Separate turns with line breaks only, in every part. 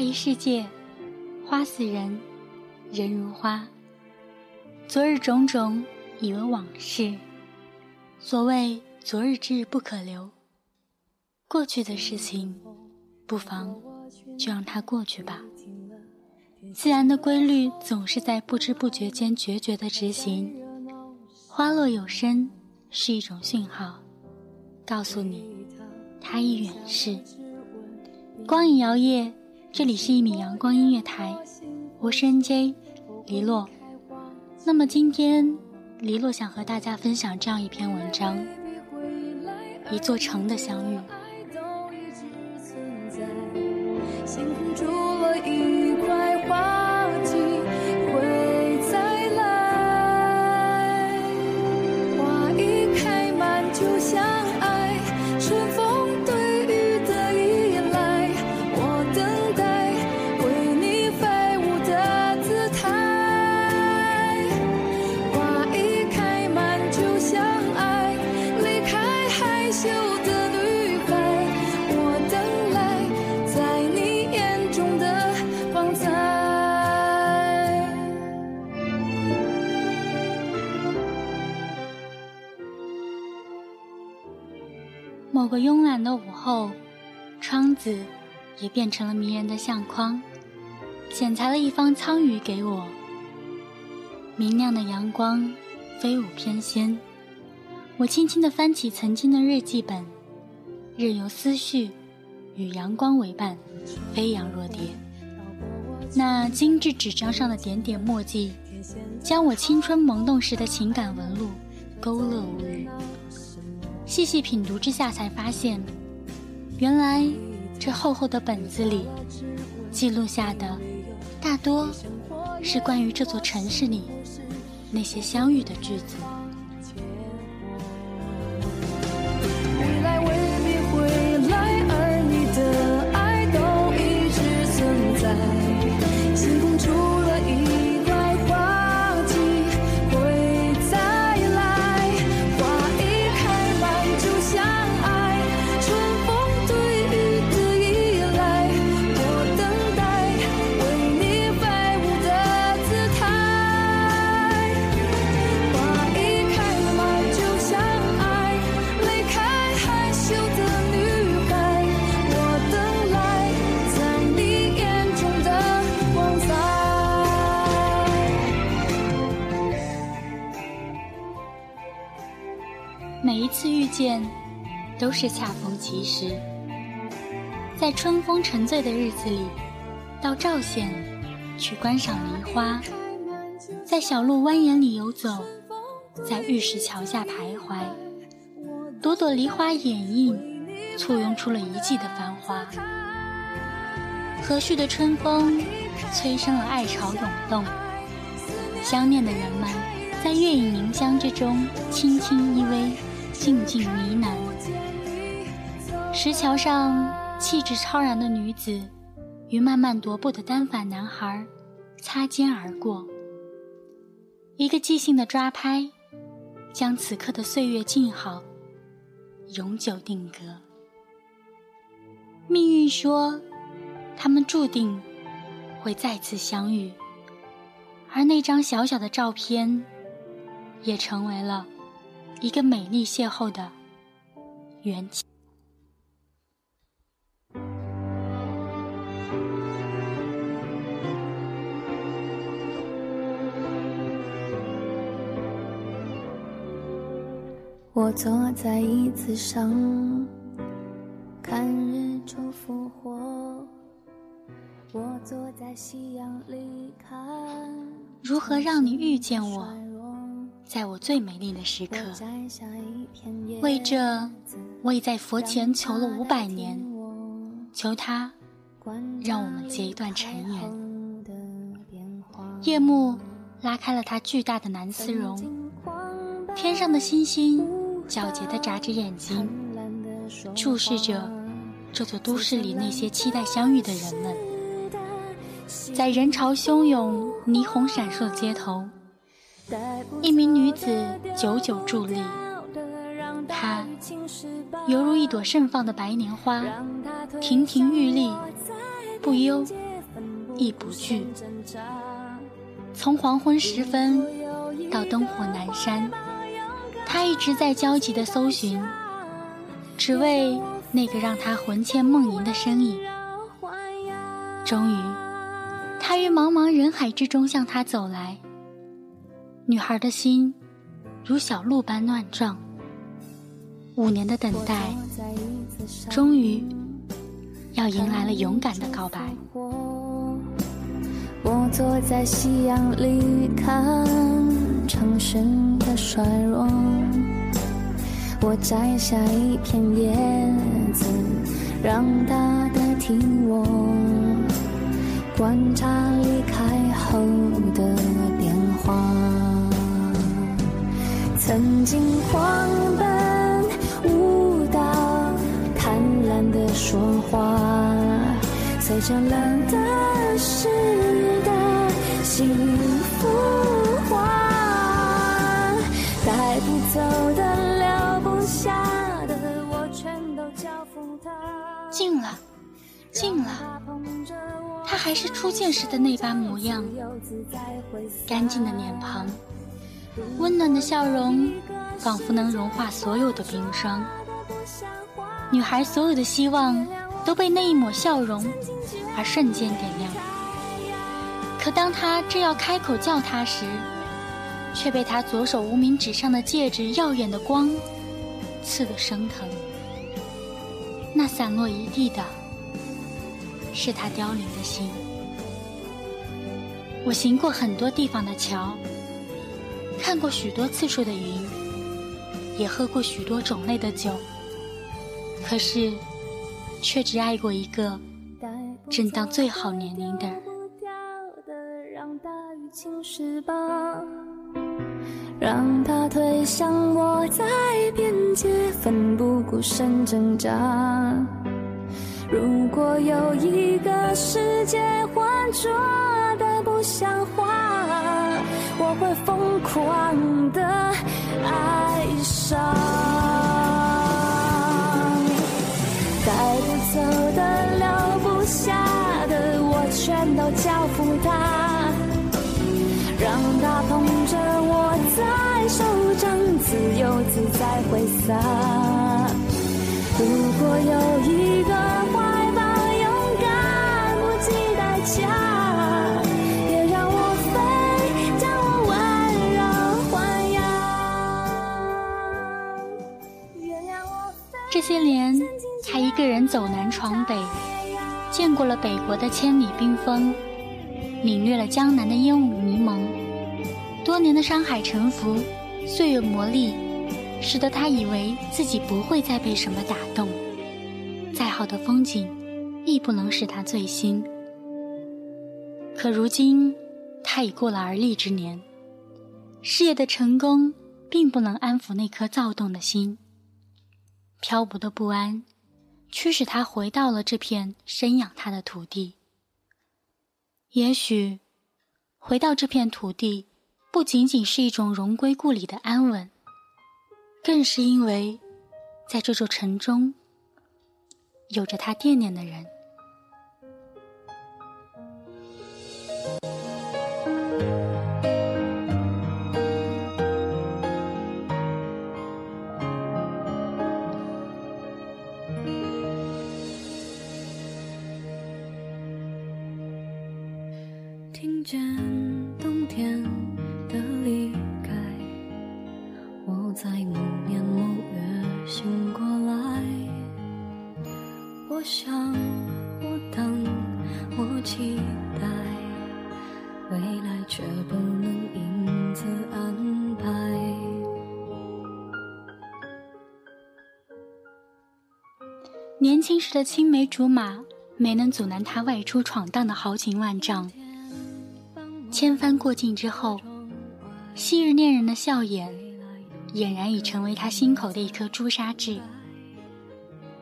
一世界，花似人，人如花。昨日种种，已为往事。所谓昨日之日不可留，过去的事情，不妨就让它过去吧。自然的规律总是在不知不觉间决绝的执行。花落有声，是一种讯号，告诉你它已远逝。光影摇曳。这里是一米阳光音乐台，我是 NJ 黎洛。那么今天，黎洛想和大家分享这样一篇文章：一座城的相遇。某个慵懒的午后，窗子也变成了迷人的相框，剪裁了一方苍鱼给我。明亮的阳光飞舞翩跹，我轻轻地翻起曾经的日记本，任由思绪与阳光为伴，飞扬若蝶。那精致纸张上的点点墨迹，将我青春萌动时的情感纹路勾勒无余。细细品读之下，才发现，原来这厚厚的本子里记录下的，大多是关于这座城市里那些相遇的句子。见，都是恰逢其时。在春风沉醉的日子里，到赵县去观赏梨花，在小路蜿蜒里游走，在玉石桥下徘徊，朵朵梨花掩映，簇拥出了一季的繁华。和煦的春风催生了爱潮涌动，相念的人们在月影凝香之中轻轻依偎。静静呢喃，石桥上气质超然的女子与慢慢踱步的单反男孩擦肩而过，一个即兴的抓拍，将此刻的岁月静好，永久定格。命运说，他们注定会再次相遇，而那张小小的照片，也成为了。一个美丽邂逅的缘起。
我坐在椅子上，看日出复活。我坐在夕阳里看。
如何让你遇见我，在我最美丽的时刻？为这，我已在佛前求了五百年，求他让我们结一段尘缘。夜幕拉开了它巨大的蓝丝绒，天上的星星皎洁地眨着眼睛，注视着这座都市里那些期待相遇的人们。在人潮汹涌、霓虹闪烁的街头，一名女子久久伫立。她犹如一朵盛放的白莲花，亭亭玉立，不忧亦不惧。从黄昏时分到灯火阑珊，她一直在焦急地搜寻，只为那个让她魂牵梦萦的身影。终于。他于茫茫人海之中向他走来，女孩的心如小鹿般乱撞。五年的等待，终于要迎来了勇敢的告白。
我坐在夕阳里看城市的衰弱，我摘下一片叶子，让它代替我。观察离开后曾经狂奔舞蹈，贪婪的说话，随着冷的湿的幸福化，带不走的留不下的，我全都交付他。
近了，近了。他还是初见时的那般模样，干净的脸庞，温暖的笑容，仿佛能融化所有的冰霜。女孩所有的希望都被那一抹笑容而瞬间点亮。可当他正要开口叫她时，却被他左手无名指上的戒指耀眼的光刺得生疼。那散落一地的。是他凋零的心。我行过很多地方的桥，看过许多次数的云，也喝过许多种类的酒，可是，却只爱过一个正当最好年龄的。
让他推向我，在边界奋不顾身挣扎。如果有一个世界浑浊的不像话，我会疯狂的爱上。带不走的、留不下的，我全都交付他，让他捧着我在手掌，自由自在挥洒。如果有一个。
走南闯北，见过了北国的千里冰封，领略了江南的烟雾迷蒙。多年的山海沉浮，岁月磨砺，使得他以为自己不会再被什么打动。再好的风景，亦不能使他醉心。可如今，他已过了而立之年，事业的成功并不能安抚那颗躁动的心。漂泊的不安，驱使他回到了这片生养他的土地。也许，回到这片土地，不仅仅是一种荣归故里的安稳，更是因为，在这座城中，有着他惦念的人。
听见冬天的离开，我在某年某月醒过来。我想，我等，我期待未来。
却不能因此安排。
年轻时的青梅竹马，没能阻拦他外出闯荡的豪情万丈。千帆过尽之后，昔日恋人的笑颜，俨然已成为他心口的一颗朱砂痣。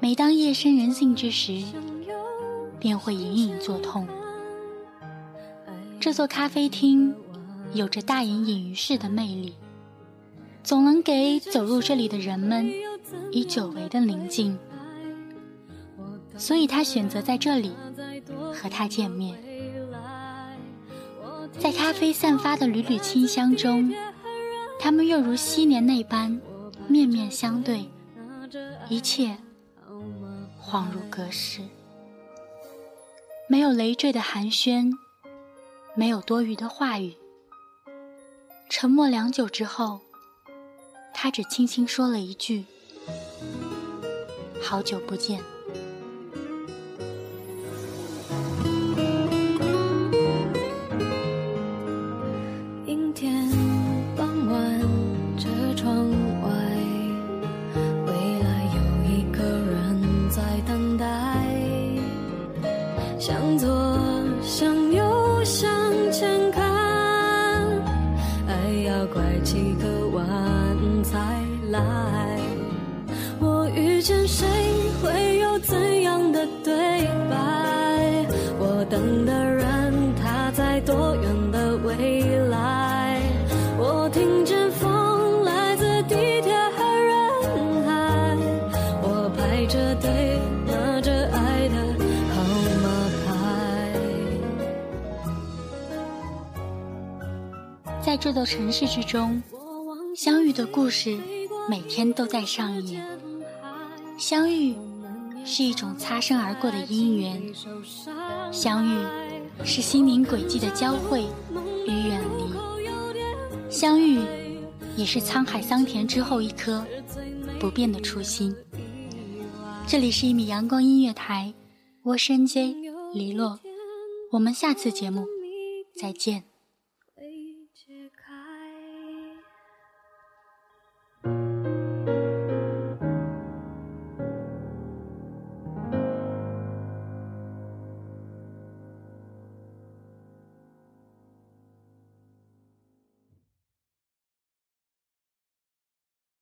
每当夜深人静之时，便会隐隐作痛。这座咖啡厅有着大隐隐于市的魅力，总能给走入这里的人们以久违的宁静。所以他选择在这里和他见面，在咖啡散发的缕缕清香中，他们又如昔年那般面面相对，一切恍如隔世，没有累赘的寒暄，没有多余的话语，沉默良久之后，他只轻轻说了一句：“好久不见。”这座城市之中，相遇的故事每天都在上演。相遇是一种擦身而过的姻缘，相遇是心灵轨迹的交汇与远离，相遇也是沧海桑田之后一颗不变的初心。这里是一米阳光音乐台，我是 NJ 黎洛，我们下次节目再见。